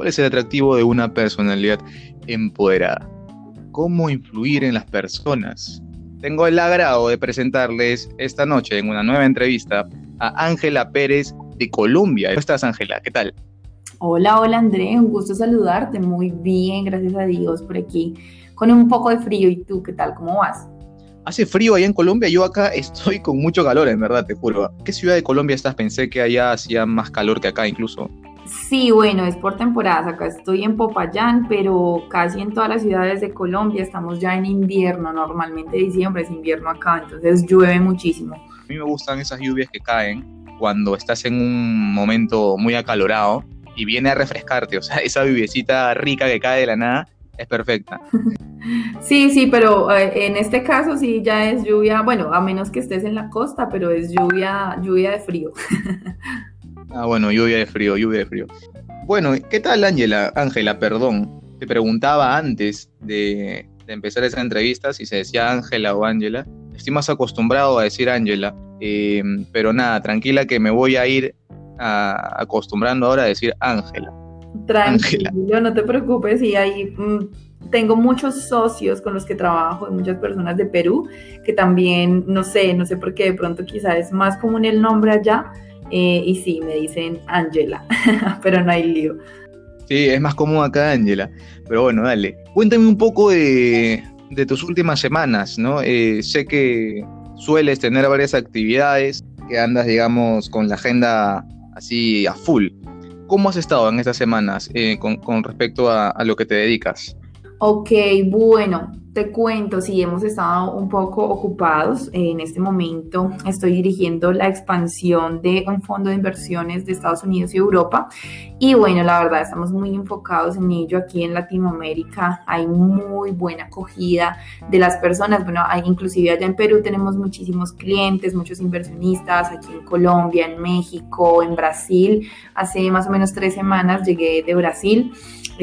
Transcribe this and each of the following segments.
¿Cuál es el atractivo de una personalidad empoderada? ¿Cómo influir en las personas? Tengo el agrado de presentarles esta noche en una nueva entrevista a Ángela Pérez de Colombia. ¿Cómo estás, Ángela? ¿Qué tal? Hola, hola André, un gusto saludarte. Muy bien, gracias a Dios por aquí, con un poco de frío. ¿Y tú qué tal? ¿Cómo vas? Hace frío allá en Colombia, yo acá estoy con mucho calor, en verdad, te juro. ¿Qué ciudad de Colombia estás? Pensé que allá hacía más calor que acá incluso. Sí, bueno, es por temporadas. Acá estoy en Popayán, pero casi en todas las ciudades de Colombia estamos ya en invierno. Normalmente diciembre es invierno acá, entonces llueve muchísimo. A mí me gustan esas lluvias que caen cuando estás en un momento muy acalorado y viene a refrescarte. O sea, esa lluviecita rica que cae de la nada es perfecta. Sí, sí, pero eh, en este caso sí ya es lluvia, bueno, a menos que estés en la costa, pero es lluvia, lluvia de frío. Ah, bueno, lluvia de frío, lluvia de frío. Bueno, ¿qué tal, Ángela? Ángela, perdón. Te preguntaba antes de, empezar esa entrevista si se decía Ángela o Ángela. Estoy más acostumbrado a decir Ángela, eh, pero nada, tranquila que me voy a ir acostumbrando ahora a decir Ángela. Tranquilo, no te preocupes, y ahí mm, tengo muchos socios con los que trabajo, y muchas personas de Perú, que también, no sé, no sé por qué de pronto quizás es más común el nombre allá, eh, y sí, me dicen Ángela, pero no hay lío. Sí, es más común acá Ángela, pero bueno, dale. Cuéntame un poco de, tus últimas semanas, ¿no? Eh, sé que sueles tener varias actividades, que andas, digamos, con la agenda así a full. ¿Cómo has estado en estas semanas eh, con, respecto a, a lo que te dedicas? Ok, bueno, te cuento, sí, hemos estado un poco ocupados. En este momento estoy dirigiendo la expansión de un fondo de inversiones de Estados Unidos y Europa. Y bueno, la verdad, estamos muy enfocados en ello aquí en Latinoamérica. Hay muy buena acogida de las personas. Bueno, hay, inclusive allá en Perú tenemos muchísimos clientes, muchos inversionistas, aquí en Colombia, en México, en Brasil. Hace más o menos tres semanas llegué de Brasil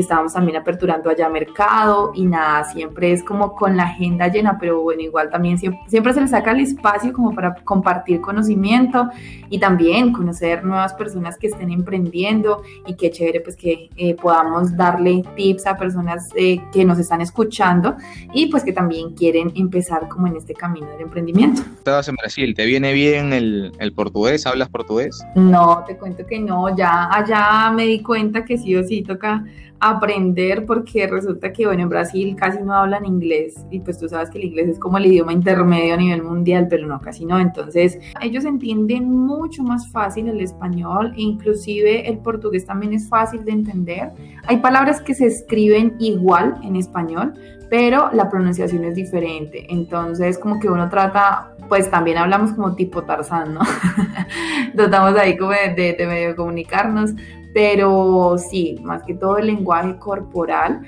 estábamos también aperturando allá mercado y nada, siempre es como con la agenda llena, pero bueno, igual también siempre, se le saca el espacio como para compartir conocimiento y también conocer nuevas personas que estén emprendiendo y qué chévere pues que eh, podamos darle tips a personas eh, que nos están escuchando y pues que también quieren empezar como en este camino del emprendimiento. Estabas en Brasil, ¿te viene bien el, el portugués? ¿Hablas portugués? No, te cuento que no, ya allá me di cuenta que sí o sí toca aprender porque resulta que, bueno, en Brasil casi no hablan inglés y pues tú sabes que el inglés es como el idioma intermedio a nivel mundial, pero no, casi no. Entonces, ellos entienden mucho más fácil el español e inclusive el portugués también es fácil de entender. Hay palabras que se escriben igual en español, pero la pronunciación es diferente. Entonces, como que uno trata, pues también hablamos como tipo Tarzán, ¿no? Tratamos ahí como de, de medio comunicarnos, pero sí, más que todo el lenguaje corporal.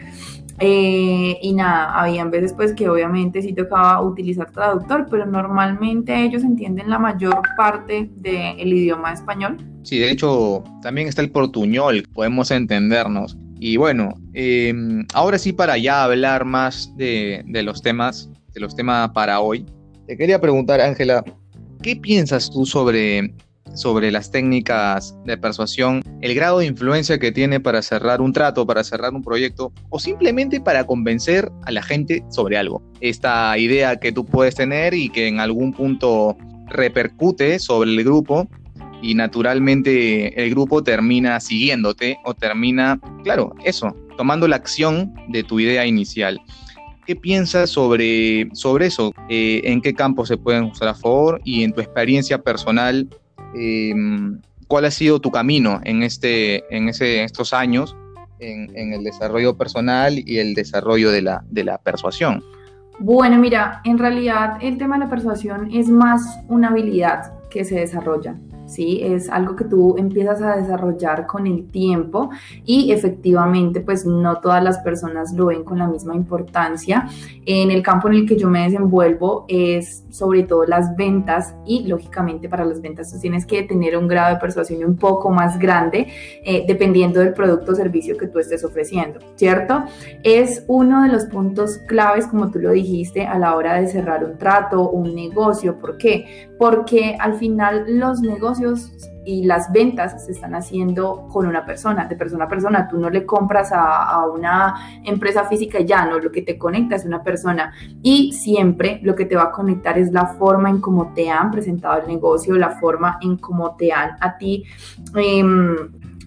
Eh, y nada, habían veces pues que obviamente sí tocaba utilizar traductor, pero normalmente ellos entienden la mayor parte del idioma español. Sí, de hecho también está el portuñol, podemos entendernos. Y bueno, em, ahora sí para ya hablar más de, de los temas, de los temas para hoy, te quería preguntar, Ángela, ¿qué piensas tú sobre sobre las técnicas de persuasión, el grado de influencia que tiene para cerrar un trato, para cerrar un proyecto o simplemente para convencer a la gente sobre algo. Esta idea que tú puedes tener y que en algún punto repercute sobre el grupo y naturalmente el grupo termina siguiéndote o termina, claro, eso, tomando la acción de tu idea inicial. ¿Qué piensas sobre, sobre eso? Eh, ¿En qué campo se pueden usar a favor? Y en tu experiencia personal, Em, cuál ha sido tu camino en, este, en ese, estos años en, el desarrollo personal y el desarrollo de la, de la persuasión. Bueno, mira, en realidad el tema de la persuasión es más una habilidad que se desarrolla. ¿Sí? Es algo que tú empiezas a desarrollar con el tiempo y efectivamente pues no todas las personas lo ven con la misma importancia. En el campo en el que yo me desenvuelvo es sobre todo las ventas y lógicamente para las ventas tú tienes que tener un grado de persuasión un poco más grande eh, dependiendo del producto o servicio que tú estés ofreciendo, ¿cierto? Es uno de los puntos claves, como tú lo dijiste, a la hora de cerrar un trato, un negocio. ¿Por qué? Porque al final los negocios y las ventas se están haciendo con una persona, de persona a persona. Tú no le compras a, a una empresa física ya, no, lo que te conecta es una persona. Y siempre lo que te va a conectar es la forma en cómo te han presentado el negocio, la forma en cómo te han a ti... Eh,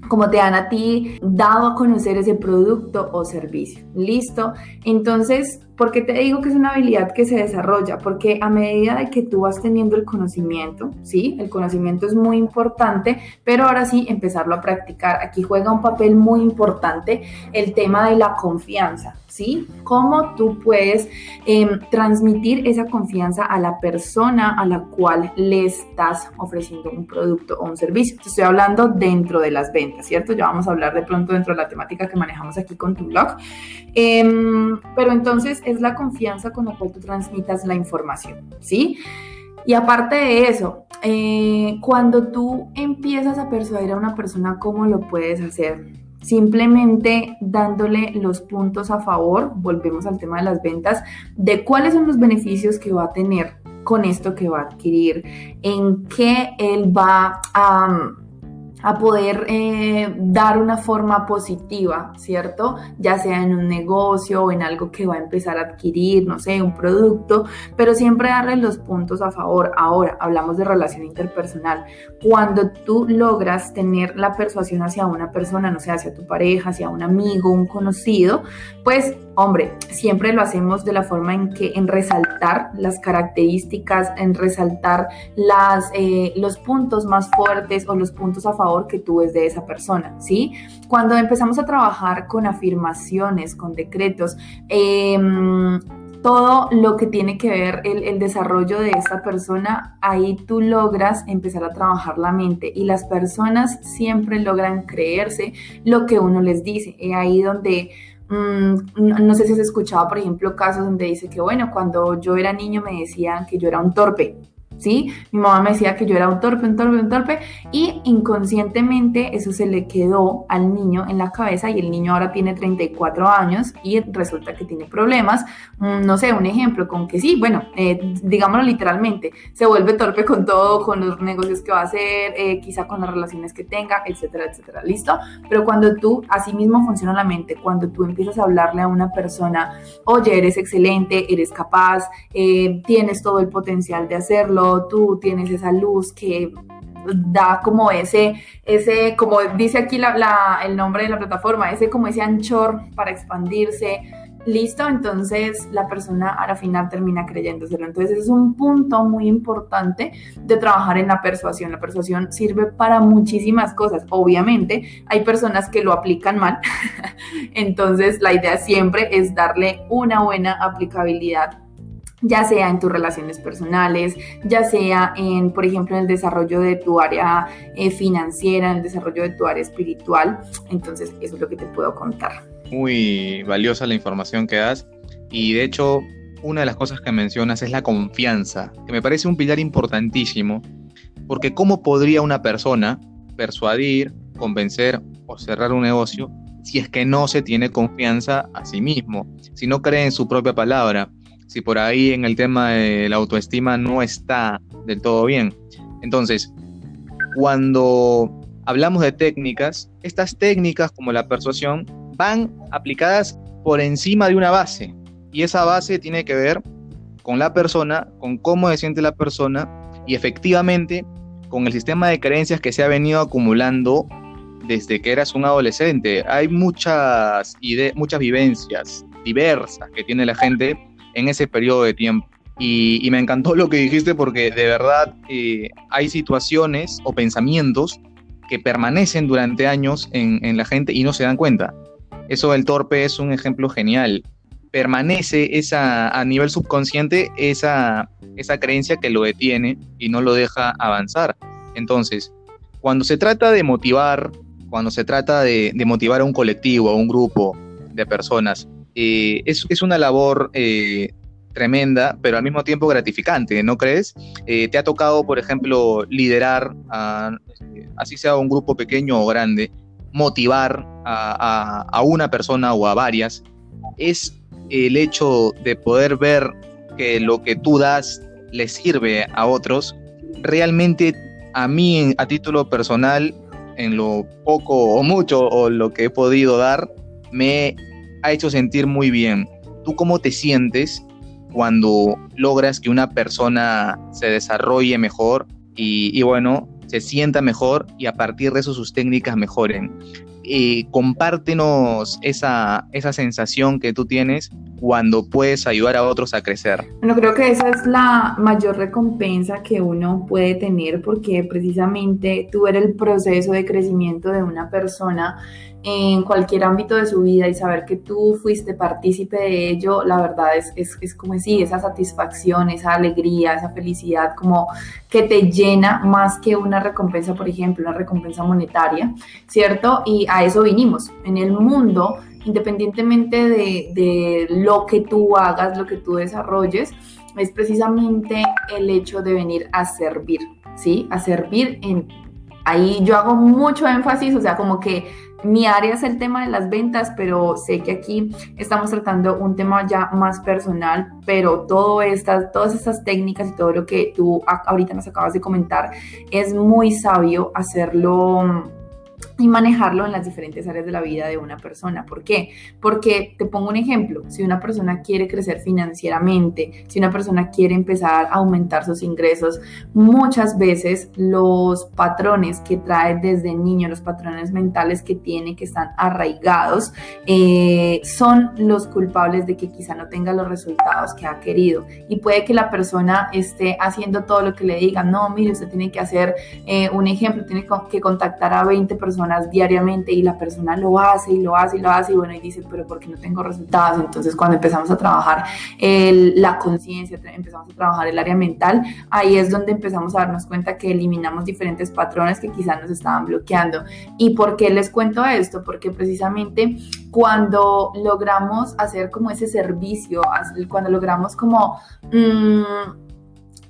como te dan a ti dado a conocer ese producto o servicio. ¿Listo? Entonces, ¿por qué te digo que es una habilidad que se desarrolla? Porque a medida de que tú vas teniendo el conocimiento, ¿sí? El conocimiento es muy importante, pero ahora sí, empezarlo a practicar. Aquí juega un papel muy importante el tema de la confianza. ¿sí? Cómo tú puedes em, transmitir esa confianza a la persona a la cual le estás ofreciendo un producto o un servicio. Te estoy hablando dentro de las ventas, ¿cierto? Ya vamos a hablar de pronto dentro de la temática que manejamos aquí con tu blog. Em, pero entonces es la confianza con la cual tú transmitas la información, ¿sí? Y aparte de eso, eh, cuando tú empiezas a persuadir a una persona, ¿cómo lo puedes hacer? simplemente dándole los puntos a favor, volvemos al tema de las ventas, de cuáles son los beneficios que va a tener con esto que va a adquirir, en qué él va a a poder eh, dar una forma positiva, ¿cierto? Ya sea en un negocio o en algo que va a empezar a adquirir, no sé, un producto, pero siempre darle los puntos a favor. Ahora, hablamos de relación interpersonal. Cuando tú logras tener la persuasión hacia una persona, no sé, hacia tu pareja, hacia un amigo, un conocido, pues Hombre, siempre lo hacemos de la forma en que en resaltar las características, en resaltar las, eh, los puntos más fuertes o los puntos a favor que tú ves de esa persona, ¿sí? Cuando empezamos a trabajar con afirmaciones, con decretos, em, todo lo que tiene que ver el, el, desarrollo de esta persona, ahí tú logras empezar a trabajar la mente y las personas siempre logran creerse lo que uno les dice. Ahí donde Mm, no sé si has escuchado, por ejemplo, casos donde dice que, bueno, cuando yo era niño me decían que yo era un torpe. ¿Sí? Mi mamá me decía que yo era un torpe, un torpe, un torpe, y inconscientemente eso se le quedó al niño en la cabeza y el niño ahora tiene 34 años y resulta que tiene problemas. Mm, no sé, un ejemplo con que sí, bueno, eh, digámoslo literalmente, se vuelve torpe con todo, con los negocios que va a hacer, eh, quizá con las relaciones que tenga, etcétera, etcétera, ¿listo? Pero cuando tú, así mismo funciona la mente, cuando tú empiezas a hablarle a una persona, oye, eres excelente, eres capaz, eh, tienes todo el potencial de hacerlo, tú tienes esa luz que da como ese, ese como dice aquí el nombre de la plataforma, ese como ese anchor para expandirse. Listo, entonces la persona al final termina creyéndoselo. Entonces es un punto muy importante de trabajar en la persuasión. La persuasión sirve para muchísimas cosas. Obviamente hay personas que lo aplican mal. entonces la idea siempre es darle una buena aplicabilidad ya sea en tus relaciones personales, ya sea en, por ejemplo, en el desarrollo de tu área eh, financiera, en el desarrollo de tu área espiritual. Entonces, eso es lo que te puedo contar. Muy valiosa la información que das y de hecho, una de las cosas que mencionas es la confianza, que me parece un pilar importantísimo, porque ¿cómo podría una persona persuadir, convencer o cerrar un negocio si es que no se tiene confianza a sí mismo, si no cree en su propia palabra? Si por ahí en el tema de la autoestima no está del todo bien. Entonces, cuando hablamos de técnicas, estas técnicas como la persuasión van aplicadas por encima de una base y esa base tiene que ver con la persona, con cómo se siente la persona y efectivamente con el sistema de creencias que se ha venido acumulando desde que eras un adolescente. Hay muchas muchas vivencias diversas que tiene la gente en ese periodo de tiempo. Y, me encantó lo que dijiste porque de verdad eh, hay situaciones o pensamientos que permanecen durante años en, la gente y no se dan cuenta. Eso del torpe es un ejemplo genial. Permanece esa, a nivel subconsciente esa, esa creencia que lo detiene y no lo deja avanzar. Entonces, cuando se trata de motivar, cuando se trata de, motivar a un colectivo, a un grupo de personas, eh, es, es, una labor eh, tremenda, pero al mismo tiempo gratificante, ¿no crees? Eh, ¿Te ha tocado, por ejemplo, liderar, así sea un grupo pequeño o grande, motivar a, a, una persona o a varias? Es el hecho de poder ver que lo que tú das le sirve a otros, realmente a mí, a título personal, en lo poco o mucho o lo que he podido dar, me ha hecho sentir muy bien. ¿Tú cómo te sientes cuando logras que una persona se desarrolle mejor y, bueno, se sienta mejor y a partir de eso sus técnicas mejoren? Eh, compártenos esa, esa sensación que tú tienes cuando puedes ayudar a otros a crecer. Bueno, creo que esa es la mayor recompensa que uno puede tener porque precisamente tú eres el proceso de crecimiento de una persona en cualquier ámbito de su vida y saber que tú fuiste partícipe de ello, la verdad es, es, es como decir, esa satisfacción, esa alegría, esa felicidad, como que te llena más que una recompensa, por ejemplo, una recompensa monetaria, ¿cierto? Y a eso vinimos. En el mundo, independientemente de, de lo que tú hagas, lo que tú desarrolles, es precisamente el hecho de venir a servir, ¿sí? A servir en... Ahí yo hago mucho énfasis, o sea, como que mi área es el tema de las ventas, pero sé que aquí estamos tratando un tema ya más personal, pero todo estas, todas estas técnicas y todo lo que tú ahorita nos acabas de comentar es muy sabio hacerlo y manejarlo en las diferentes áreas de la vida de una persona. ¿Por qué? Porque te pongo un ejemplo, si una persona quiere crecer financieramente, si una persona quiere empezar a aumentar sus ingresos, muchas veces los patrones que trae desde niño, los patrones mentales que tiene, que están arraigados, eh, son los culpables de que quizá no tenga los resultados que ha querido. Y puede que la persona esté haciendo todo lo que le digan, no, mire, usted tiene que hacer eh, un ejemplo, tiene que contactar a 20 personas diariamente y la persona lo hace y lo hace y lo hace y bueno, y dice, pero ¿por qué no tengo resultados? Entonces cuando empezamos a trabajar la conciencia, empezamos a trabajar el área mental, ahí es donde empezamos a darnos cuenta que eliminamos diferentes patrones que quizás nos estaban bloqueando. ¿Y por qué les cuento esto? Porque precisamente cuando logramos hacer como ese servicio, cuando logramos como... Mmm,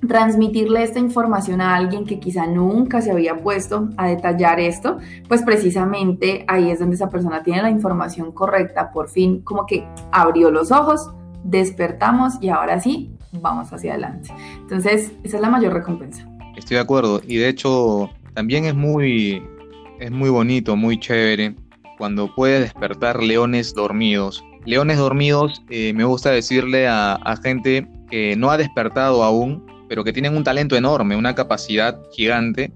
transmitirle esta información a alguien que quizá nunca se había puesto a detallar esto, pues precisamente ahí es donde esa persona tiene la información correcta, por fin como que abrió los ojos, despertamos y ahora sí, vamos hacia adelante. Entonces, esa es la mayor recompensa. Estoy de acuerdo y de hecho también es muy, es muy bonito, muy chévere cuando puede despertar leones dormidos. Leones dormidos, eh, me gusta decirle a, a gente que no ha despertado aún, pero que tienen un talento enorme, una capacidad gigante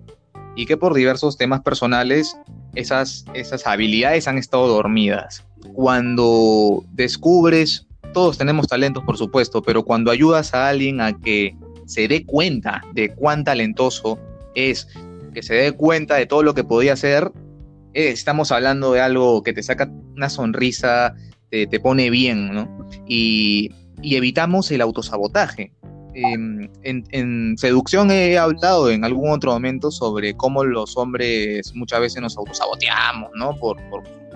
y que por diversos temas personales esas, esas habilidades han estado dormidas. Cuando descubres, todos tenemos talentos por supuesto, pero cuando ayudas a alguien a que se dé cuenta de cuán talentoso es, que se dé cuenta de todo lo que podía hacer, eh, estamos hablando de algo que te saca una sonrisa, te, te pone bien, ¿no? Y, y evitamos el autosabotaje. Em, en, seducción he hablado en algún otro momento sobre cómo los hombres muchas veces nos autosaboteamos, ¿no? Por,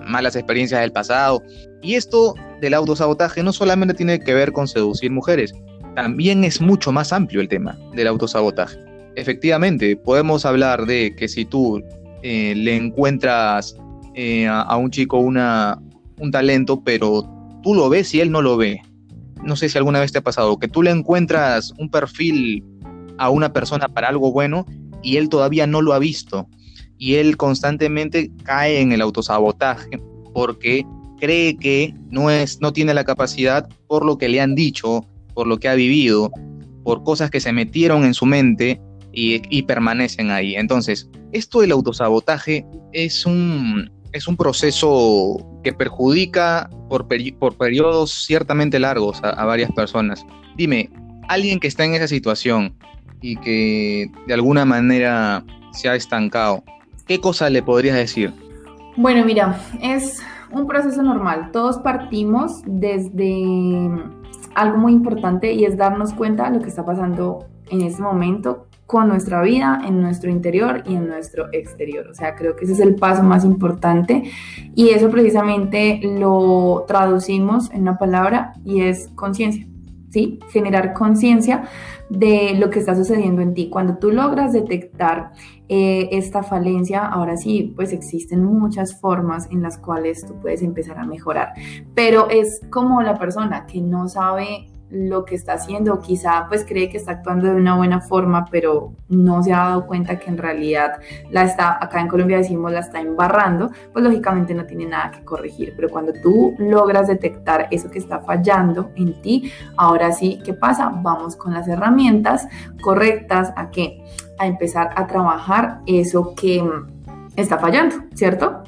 malas experiencias del pasado. Y esto del autosabotaje no solamente tiene que ver con seducir mujeres, también es mucho más amplio el tema del autosabotaje. Efectivamente, podemos hablar de que si tú eh, le encuentras eh, a, a, un chico una, un talento, pero tú lo ves y él no lo ve, no sé si alguna vez te ha pasado, que tú le encuentras un perfil a una persona para algo bueno y él todavía no lo ha visto. Y él constantemente cae en el autosabotaje porque cree que no, es, no tiene la capacidad por lo que le han dicho, por lo que ha vivido, por cosas que se metieron en su mente y, y permanecen ahí. Entonces, esto del autosabotaje es un, es un proceso que perjudica por, por periodos ciertamente largos a, varias personas. Dime, alguien que está en esa situación y que de alguna manera se ha estancado, ¿qué cosa le podrías decir? Bueno, mira, es un proceso normal. Todos partimos desde algo muy importante y es darnos cuenta de lo que está pasando en este momento con nuestra vida, en nuestro interior y en nuestro exterior. O sea, creo que ese es el paso más importante y eso precisamente lo traducimos en una palabra y es conciencia. ¿Sí? Generar conciencia de lo que está sucediendo en ti. Cuando tú logras detectar eh, esta falencia, ahora sí, pues existen muchas formas en las cuales tú puedes empezar a mejorar. Pero es como la persona que no sabe lo que está haciendo, quizá pues cree que está actuando de una buena forma, pero no se ha dado cuenta que en realidad la está, acá en Colombia decimos la está embarrando, pues lógicamente no tiene nada que corregir, pero cuando tú logras detectar eso que está fallando en ti, ahora sí, ¿qué pasa? Vamos con las herramientas correctas a qué? A empezar a trabajar eso que está fallando, ¿cierto?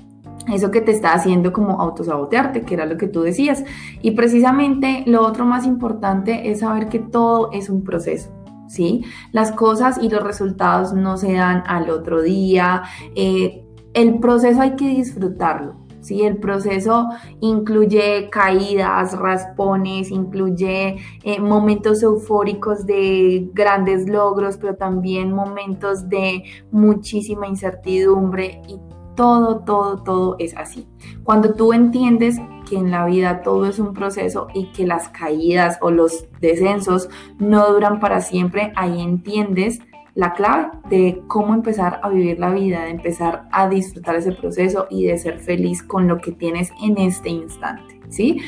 Eso que te está haciendo como autosabotearte, que era lo que tú decías. Y precisamente lo otro más importante es saber que todo es un proceso. ¿Sí? Las cosas y los resultados no se dan al otro día. Eh, el proceso hay que disfrutarlo. ¿sí? El proceso incluye caídas, raspones, incluye eh, momentos eufóricos de grandes logros, pero también momentos de muchísima incertidumbre y todo, todo, todo es así. Cuando tú entiendes que en la vida todo es un proceso y que las caídas o los descensos no duran para siempre, ahí entiendes la clave de cómo empezar a vivir la vida, de empezar a disfrutar ese proceso y de ser feliz con lo que tienes en este instante, ¿sí?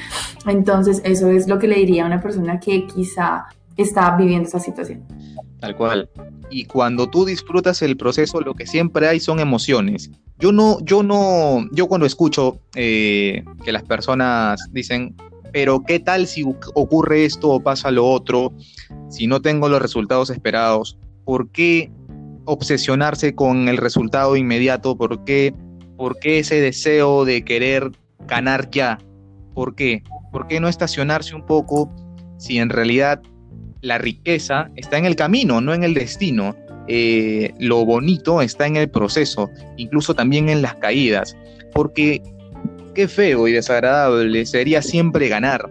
Entonces, eso es lo que le diría a una persona que quizá está viviendo esa situación. Tal cual. Y cuando tú disfrutas el proceso, lo que siempre hay son emociones. Yo no, yo no, yo cuando escucho eh, que las personas dicen, pero ¿qué tal si ocurre esto o pasa lo otro? Si no tengo los resultados esperados, ¿por qué obsesionarse con el resultado inmediato? ¿Por qué, por qué ese deseo de querer ganar ya? ¿Por qué? ¿Por qué no estacionarse un poco si en realidad la riqueza está en el camino, no en el destino? Eh, lo bonito está en el proceso, incluso también en las caídas, porque qué feo y desagradable sería siempre ganar.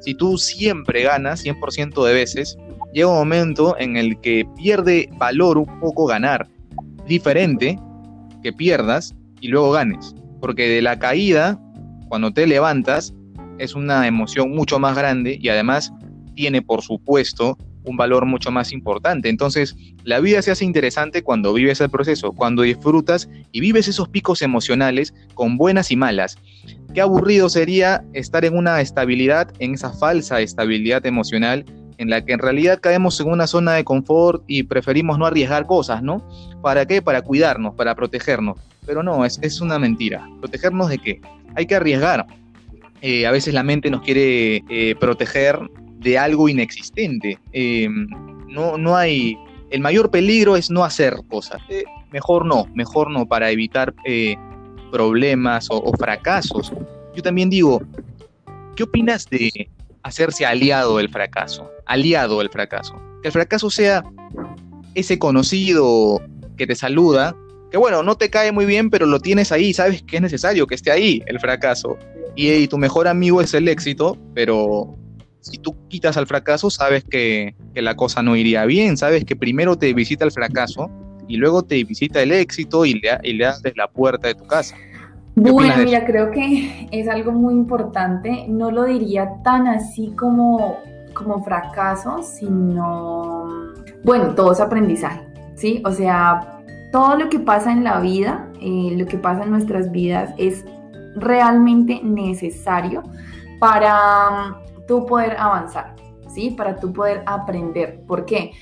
Si tú siempre ganas 100% de veces, llega un momento en el que pierde valor un poco ganar. Diferente que pierdas y luego ganes, porque de la caída, cuando te levantas, es una emoción mucho más grande y además tiene, por supuesto, un valor mucho más importante. Entonces, la vida se hace interesante cuando vives el proceso, cuando disfrutas y vives esos picos emocionales con buenas y malas. Qué aburrido sería estar en una estabilidad, en esa falsa estabilidad emocional en la que en realidad caemos en una zona de confort y preferimos no arriesgar cosas, ¿no? ¿Para qué? Para cuidarnos, para protegernos. Pero no, es, es una mentira. ¿Protegernos de qué? Hay que arriesgar. Eh, a veces la mente nos quiere eh, proteger de algo inexistente. Em, no, no hay. El mayor peligro es no hacer cosas. Eh, mejor no, mejor no, para evitar eh, problemas o, fracasos. Yo también digo, ¿qué opinas de hacerse aliado del fracaso? Aliado del fracaso. Que el fracaso sea ese conocido que te saluda, que bueno, no te cae muy bien, pero lo tienes ahí, sabes que es necesario que esté ahí el fracaso. y tu mejor amigo es el éxito, pero si tú quitas al fracaso, sabes que, la cosa no iría bien, sabes que primero te visita el fracaso y luego te visita el éxito y le, y le abres la puerta de tu casa. Bueno, mira, creo que es algo muy importante. No lo diría tan así como, como fracaso, sino, bueno, todo es aprendizaje, ¿sí? O sea, todo lo que pasa en la vida, eh, lo que pasa en nuestras vidas es realmente necesario para tú poder avanzar, ¿sí? Para tú poder aprender. ¿Por qué?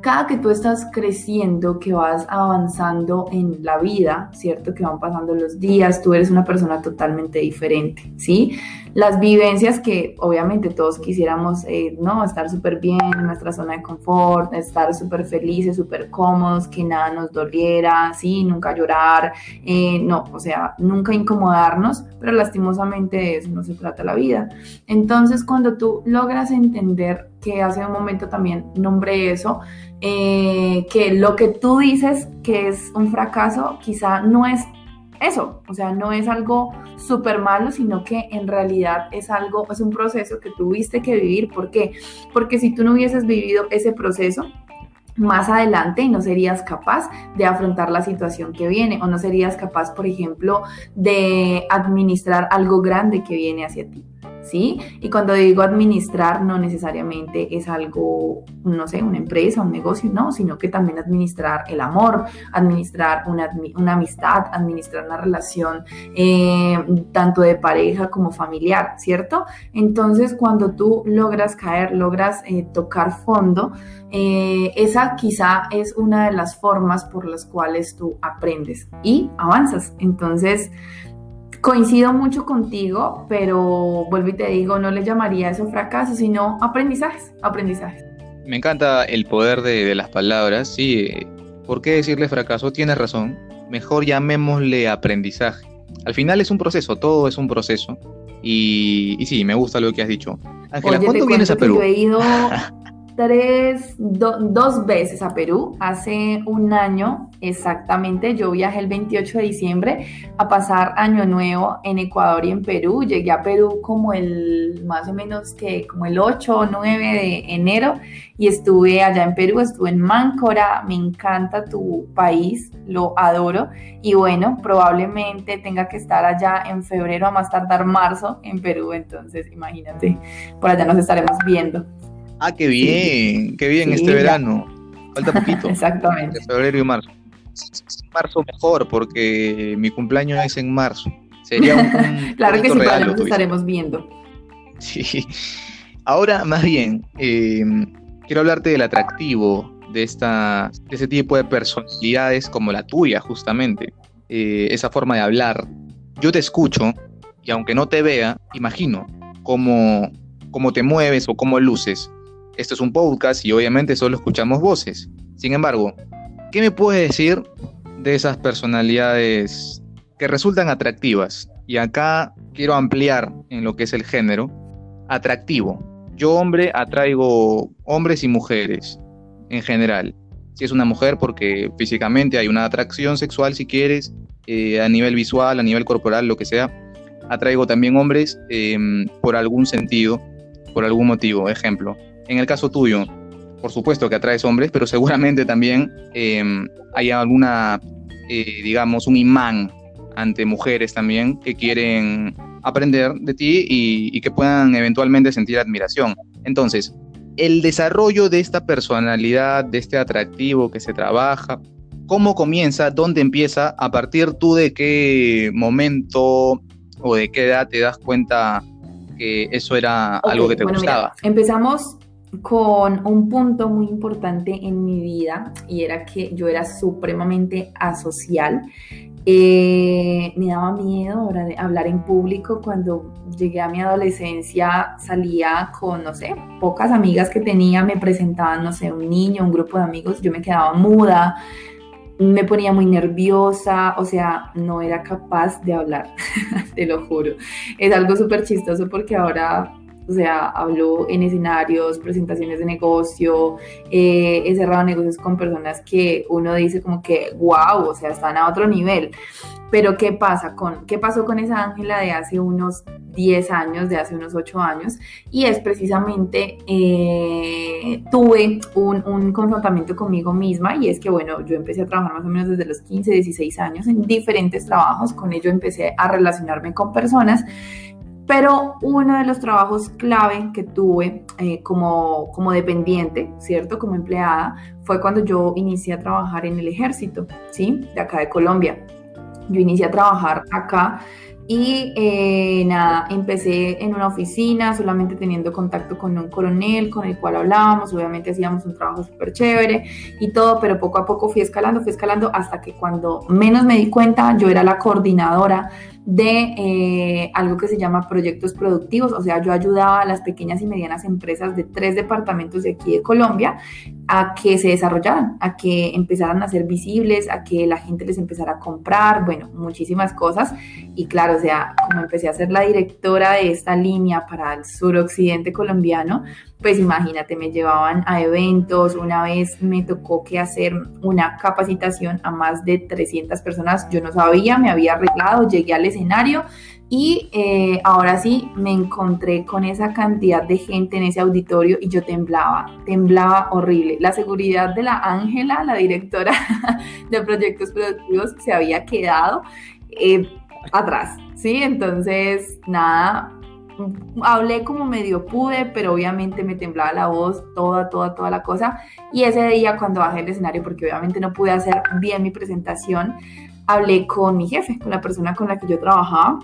Cada que tú estás creciendo, que vas avanzando en la vida, ¿cierto? Que van pasando los días, tú eres una persona totalmente diferente, ¿sí? las vivencias que obviamente todos quisiéramos, eh, ¿no? Estar súper bien en nuestra zona de confort, estar súper felices, súper cómodos, que nada nos doliera, ¿sí? Nunca llorar, eh, no, o sea, nunca incomodarnos, pero lastimosamente de eso no se trata la vida. Entonces, cuando tú logras entender que hace un momento también nombré eso, eh, que lo que tú dices que es un fracaso quizá no es eso, o sea, no es algo súper malo, sino que en realidad es algo, es un proceso que tuviste que vivir. ¿Por qué? Porque si tú no hubieses vivido ese proceso, más adelante no serías capaz de afrontar la situación que viene o no serías capaz, por ejemplo, de administrar algo grande que viene hacia ti. ¿Sí? Y cuando digo administrar, no necesariamente es algo, no sé, una empresa, un negocio, no, sino que también administrar el amor, administrar una, una amistad, administrar una relación eh, tanto de pareja como familiar, ¿cierto? Entonces, cuando tú logras caer, logras eh, tocar fondo, eh, esa quizá es una de las formas por las cuales tú aprendes y avanzas. Entonces, Coincido mucho contigo, pero vuelvo y te digo, no le llamaría eso fracaso, sino aprendizajes, aprendizajes. Me encanta el poder de, las palabras, sí. ¿Por qué decirle fracaso? Tienes razón. Mejor llamémosle aprendizaje. Al final es un proceso, todo es un proceso. Y, sí, me gusta lo que has dicho. Ángela, ¿cuándo vienes a Perú? Yo he ido tres, dos veces a Perú. Hace un año exactamente, yo viajé el 28 de diciembre a pasar Año Nuevo en Ecuador y en Perú. Llegué a Perú como el, más o menos que como el 8 o 9 de enero y estuve allá en Perú, estuve en Máncora. Me encanta tu país, lo adoro. Y bueno, probablemente tenga que estar allá en febrero, a más tardar marzo en Perú. Entonces, imagínate, por allá nos estaremos viendo. Ah, qué bien, qué bien este verano. Falta poquito. Exactamente. febrero y marzo. Marzo mejor, porque mi cumpleaños es en marzo. Sería un. claro que sí, regalo, nos estaremos viendo. Sí. Ahora, más bien, em, quiero hablarte del atractivo de, esta, de ese tipo de personalidades como la tuya, justamente. Eh, esa forma de hablar. Yo te escucho y aunque no te vea, imagino cómo, cómo te mueves o cómo luces. Esto es un podcast y obviamente solo escuchamos voces. Sin embargo, ¿qué me puedes decir de esas personalidades que resultan atractivas? Y acá quiero ampliar en lo que es el género. Atractivo. Yo hombre atraigo hombres y mujeres en general. Si es una mujer porque físicamente hay una atracción sexual si quieres, eh, a nivel visual, a nivel corporal, lo que sea. Atraigo también hombres em, por algún sentido, por algún motivo. Ejemplo, en el caso tuyo, por supuesto que atraes hombres, pero seguramente también em, hay alguna, eh, digamos, un imán ante mujeres también que quieren aprender de ti y, que puedan eventualmente sentir admiración. Entonces, el desarrollo de esta personalidad, de este atractivo que se trabaja, ¿cómo comienza? ¿Dónde empieza? ¿A partir tú de qué momento o de qué edad te das cuenta que eso era algo que te gustaba? empezamos con un punto muy importante en mi vida y era que yo era supremamente asocial. Eh, me daba miedo hablar en público. Cuando llegué a mi adolescencia salía con, no sé, pocas amigas que tenía, me presentaban, no sé, un niño, un grupo de amigos, yo me quedaba muda, me ponía muy nerviosa, o sea, no era capaz de hablar, te lo juro. Es algo súper chistoso porque ahora o sea, hablo en escenarios, presentaciones de negocio, eh, he cerrado negocios con personas que uno dice como que, wow, o sea, están a otro nivel. Pero ¿qué pasa con, qué pasó con esa Ángela de hace unos 10 años, de hace unos 8 años? Y es precisamente, eh, tuve un, un, confrontamiento conmigo misma y es que, bueno, yo empecé a trabajar más o menos desde los 15, 16 años en diferentes trabajos, con ello empecé a relacionarme con personas pero uno de los trabajos clave que tuve eh, como, como dependiente, ¿cierto? Como empleada, fue cuando yo inicié a trabajar en el ejército, ¿sí? De acá de Colombia. Yo inicié a trabajar acá y eh, nada, empecé en una oficina, solamente teniendo contacto con un coronel con el cual hablábamos, obviamente hacíamos un trabajo súper chévere y todo, pero poco a poco fui escalando, fui escalando hasta que cuando menos me di cuenta, yo era la coordinadora de eh, algo que se llama proyectos productivos, o sea, yo ayudaba a las pequeñas y medianas empresas de tres departamentos de aquí de Colombia a que se desarrollaran, a que empezaran a ser visibles, a que la gente les empezara a comprar, bueno, muchísimas cosas. Y claro, o sea, como empecé a ser la directora de esta línea para el suroccidente colombiano, pues imagínate, me llevaban a eventos, una vez me tocó que hacer una capacitación a más de 300 personas, yo no sabía, me había arreglado, llegué al escenario y eh, ahora sí me encontré con esa cantidad de gente en ese auditorio y yo temblaba, temblaba horrible. La seguridad de la Ángela, la directora de proyectos productivos, se había quedado eh, atrás, ¿sí? Entonces, nada, hablé como medio pude, pero obviamente me temblaba la voz, toda, toda, toda la cosa. Y ese día cuando bajé el escenario, porque obviamente no pude hacer bien mi presentación, hablé con mi jefe, con la persona con la que yo trabajaba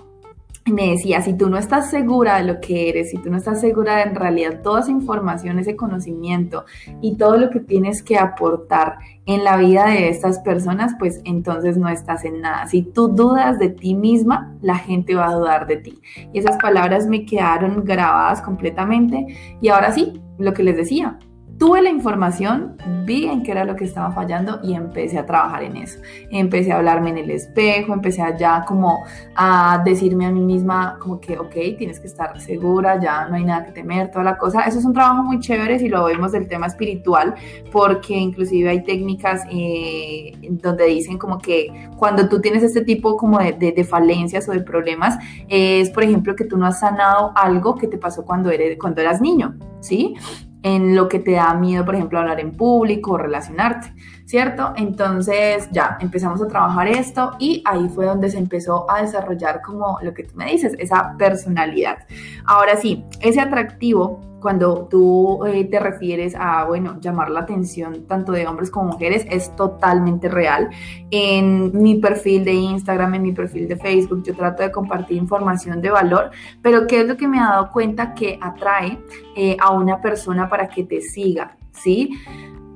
me decía, si tú no estás segura de lo que eres, si tú no estás segura de en realidad toda esa información, ese conocimiento y todo lo que tienes que aportar en la vida de estas personas, pues entonces no estás en nada. Si tú dudas de ti misma, la gente va a dudar de ti. Y esas palabras me quedaron grabadas completamente. Y ahora sí, lo que les decía, tuve la información, vi en qué era lo que estaba fallando y empecé a trabajar en eso. Empecé a hablarme en el espejo, empecé allá como a decirme a mí misma como que, ok, tienes que estar segura, ya no hay nada que temer, toda la cosa. Eso es un trabajo muy chévere si lo vemos del tema espiritual, porque inclusive hay técnicas eh, donde dicen como que cuando tú tienes este tipo como de, de, falencias o de problemas, es por ejemplo que tú no has sanado algo que te pasó cuando, eres, cuando eras niño, ¿sí? En lo que te da miedo, por ejemplo, hablar en público o relacionarte, ¿cierto? Entonces ya empezamos a trabajar esto y ahí fue donde se empezó a desarrollar como lo que tú me dices, esa personalidad. Ahora sí, ese atractivo cuando tú eh, te refieres a, bueno, llamar la atención tanto de hombres como mujeres, es totalmente real. En mi perfil de Instagram, en mi perfil de Facebook, yo trato de compartir información de valor, pero ¿qué es lo que me he dado cuenta que atrae eh, a una persona para que te siga? ¿Sí?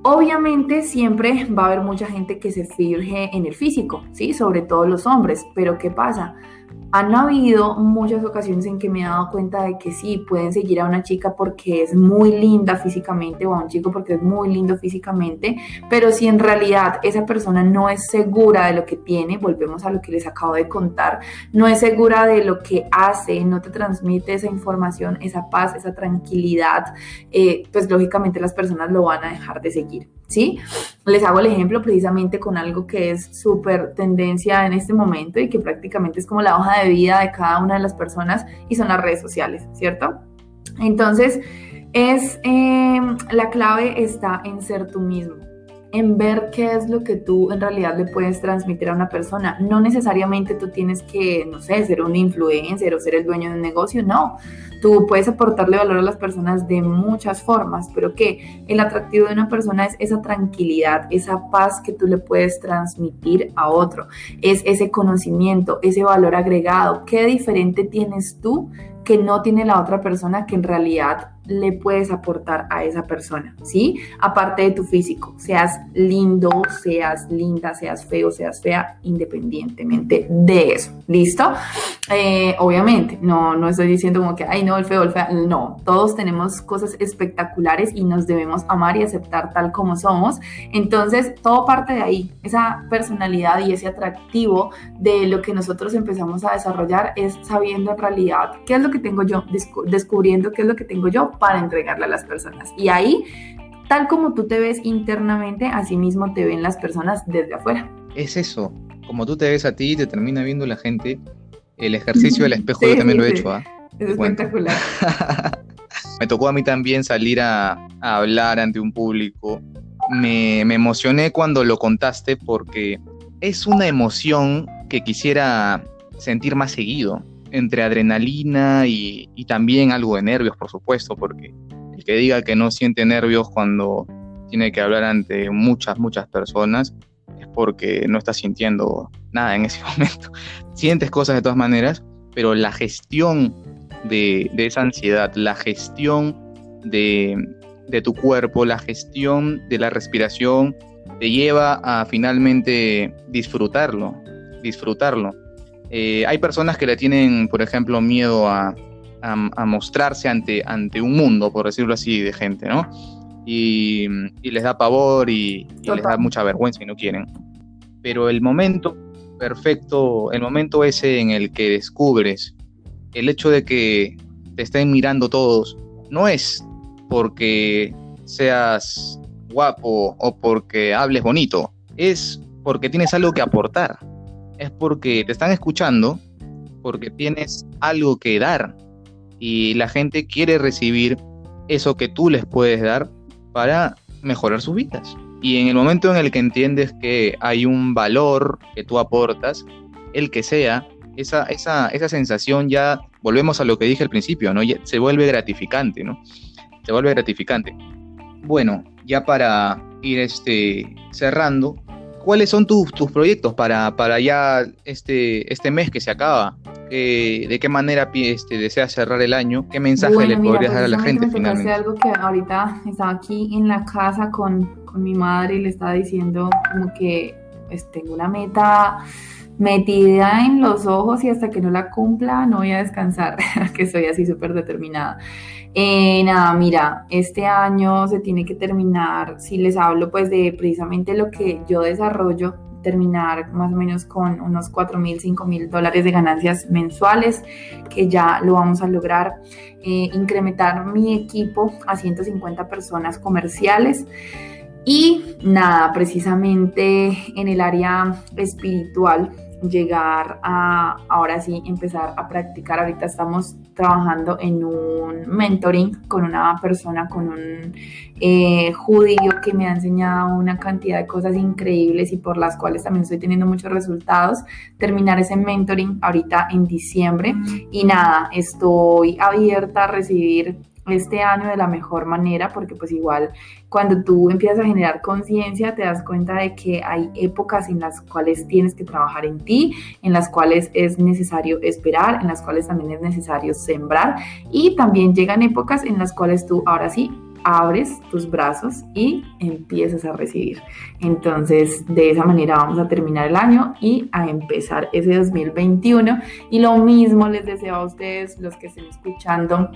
Obviamente siempre va a haber mucha gente que se fije en el físico, ¿sí? Sobre todo los hombres, pero ¿qué pasa? Han habido muchas ocasiones en que me he dado cuenta de que sí, pueden seguir a una chica porque es muy linda físicamente o a un chico porque es muy lindo físicamente, pero si en realidad esa persona no es segura de lo que tiene, volvemos a lo que les acabo de contar, no es segura de lo que hace, no te transmite esa información, esa paz, esa tranquilidad, eh, pues lógicamente las personas lo van a dejar de seguir. ¿sí? Les hago el ejemplo precisamente con algo que es súper tendencia en este momento y que prácticamente es como la hoja de vida de cada una de las personas y son las redes sociales, ¿cierto? Entonces, es, em, la clave está en ser tú mismo en ver qué es lo que tú en realidad le puedes transmitir a una persona. No necesariamente tú tienes que, no sé, ser un influencer o ser el dueño de un negocio, no. Tú puedes aportarle valor a las personas de muchas formas, pero que el atractivo de una persona es esa tranquilidad, esa paz que tú le puedes transmitir a otro, es ese conocimiento, ese valor agregado. ¿Qué diferente tienes tú que no tiene la otra persona que en realidad le puedes aportar a esa persona, ¿sí? Aparte de tu físico, seas lindo, seas linda, seas feo, seas fea, independientemente de eso, ¿listo? Eh, obviamente, no, no estoy diciendo como que, ay, no, el feo, el feo, no, todos tenemos cosas espectaculares y nos debemos amar y aceptar tal como somos, entonces todo parte de ahí, esa personalidad y ese atractivo de lo que nosotros empezamos a desarrollar es sabiendo en realidad qué es lo que tengo yo, descubriendo qué es lo que tengo yo para entregarle a las personas. Y ahí, tal como tú te ves internamente, así mismo te ven las personas desde afuera. Es eso, como tú te ves a ti, te termina viendo la gente. El ejercicio del espejo yo también lo he hecho. ¿ah? Es espectacular. me tocó a mí también salir a, hablar ante un público. Me, me, emocioné cuando lo contaste porque es una emoción que quisiera sentir más seguido entre adrenalina y, también algo de nervios, por supuesto, porque el que diga que no siente nervios cuando tiene que hablar ante muchas, muchas personas es porque no está sintiendo nada en ese momento. Sientes cosas de todas maneras, pero la gestión de, esa ansiedad, la gestión de, de, tu cuerpo, la gestión de la respiración, te lleva a finalmente disfrutarlo, disfrutarlo. Eh, hay personas que le tienen, por ejemplo, miedo a, mostrarse ante, ante un mundo, por decirlo así, de gente, ¿no? Y, les da pavor y, les da mucha vergüenza y no quieren. Pero el momento perfecto, el momento ese en el que descubres el hecho de que te estén mirando todos, no es porque seas guapo o porque hables bonito, es porque tienes algo que aportar es porque te están escuchando, porque tienes algo que dar y la gente quiere recibir eso que tú les puedes dar para mejorar sus vidas. Y en el momento en el que entiendes que hay un valor que tú aportas, el que sea, esa, esa, esa sensación ya, volvemos a lo que dije al principio, ¿no? se vuelve gratificante, ¿no? Se vuelve gratificante. Bueno, ya para ir este, cerrando, ¿cuáles son tus, tus proyectos para, para ya este, este mes que se acaba? ¿De qué manera este, deseas cerrar el año? ¿Qué mensaje le podrías dar a la gente finalmente? algo que ahorita estaba aquí en la casa con, con mi madre y le estaba diciendo como que pues, tengo una meta metida en los ojos y hasta que no la cumpla no voy a descansar, que soy así súper determinada. Eh, nada, mira, este año se tiene que terminar, si les hablo pues de precisamente lo que yo desarrollo, terminar más o menos con unos 4 mil, 5 mil dólares de ganancias mensuales, que ya lo vamos a lograr, eh, incrementar mi equipo a 150 personas comerciales. Y nada, precisamente en el área espiritual, llegar a ahora sí empezar a practicar. Ahorita estamos trabajando en un mentoring con una persona, con un eh, judío que me ha enseñado una cantidad de cosas increíbles y por las cuales también estoy teniendo muchos resultados. Terminar ese mentoring ahorita en diciembre y nada, estoy abierta a recibir este año de la mejor manera, porque pues igual cuando tú empiezas a generar conciencia te das cuenta de que hay épocas en las cuales tienes que trabajar en ti, en las cuales es necesario esperar, en las cuales también es necesario sembrar y también llegan épocas en las cuales tú ahora sí abres tus brazos y empiezas a recibir. Entonces, de esa manera vamos a terminar el año y a empezar ese 2021. Y lo mismo les deseo a ustedes, los que estén escuchando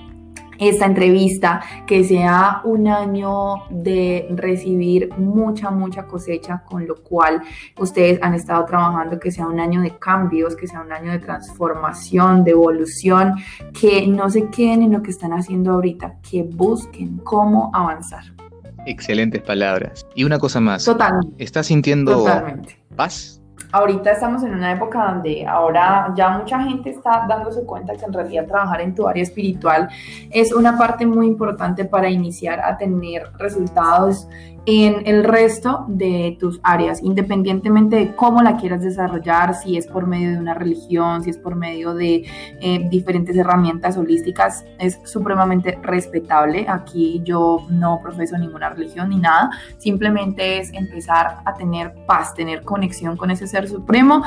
esta entrevista, que sea un año de recibir mucha, mucha cosecha, con lo cual ustedes han estado trabajando, que sea un año de cambios, que sea un año de transformación, de evolución, que no se queden en lo que están haciendo ahorita, que busquen cómo avanzar. Excelentes palabras. Y una cosa más. Totalmente. ¿Estás sintiendo paz? Ahorita estamos en una época donde ahora ya mucha gente está dándose cuenta que en realidad trabajar en tu área espiritual es una parte muy importante para iniciar a tener resultados en el resto de tus áreas, independientemente de cómo la quieras desarrollar, si es por medio de una religión, si es por medio de eh, diferentes herramientas holísticas, es supremamente respetable. Aquí yo no profeso ninguna religión ni nada, simplemente es empezar a tener paz, tener conexión con ese ser supremo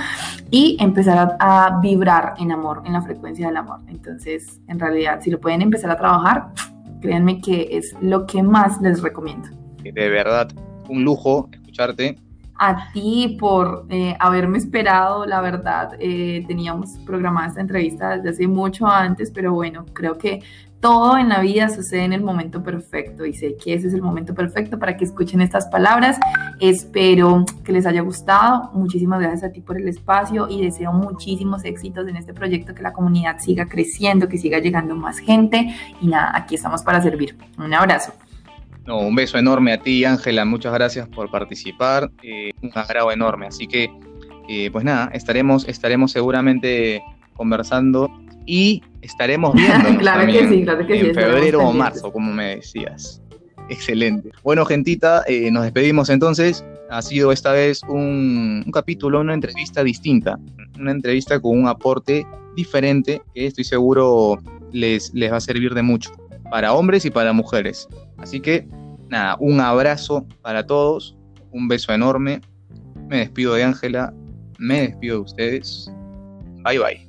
y empezar a, a vibrar en amor, en la frecuencia del amor. Entonces, en realidad, si lo pueden empezar a trabajar, créanme que es lo que más les recomiendo de verdad un lujo escucharte. A ti por eh, haberme esperado, la verdad, eh, teníamos programada esta entrevista desde hace mucho antes, pero bueno, creo que todo en la vida sucede en el momento perfecto y sé que ese es el momento perfecto para que escuchen estas palabras. Espero que les haya gustado. Muchísimas gracias a ti por el espacio y deseo muchísimos éxitos en este proyecto, que la comunidad siga creciendo, que siga llegando más gente y nada, aquí estamos para servir. Un abrazo. No, un beso enorme a ti, Ángela. Muchas gracias por participar. Eh, un agrado enorme. Así que, eh, pues nada, estaremos, estaremos seguramente conversando y estaremos viendo claro que sí, claro que en febrero o marzo, como me decías. Excelente. Bueno, gentita, eh, nos despedimos entonces. Ha sido esta vez un, un, capítulo, una entrevista distinta, una entrevista con un aporte diferente que estoy seguro les, les va a servir de mucho para hombres y para mujeres. Así que, nada, un abrazo para todos, un beso enorme. Me despido de Ángela, me despido de ustedes. Bye bye.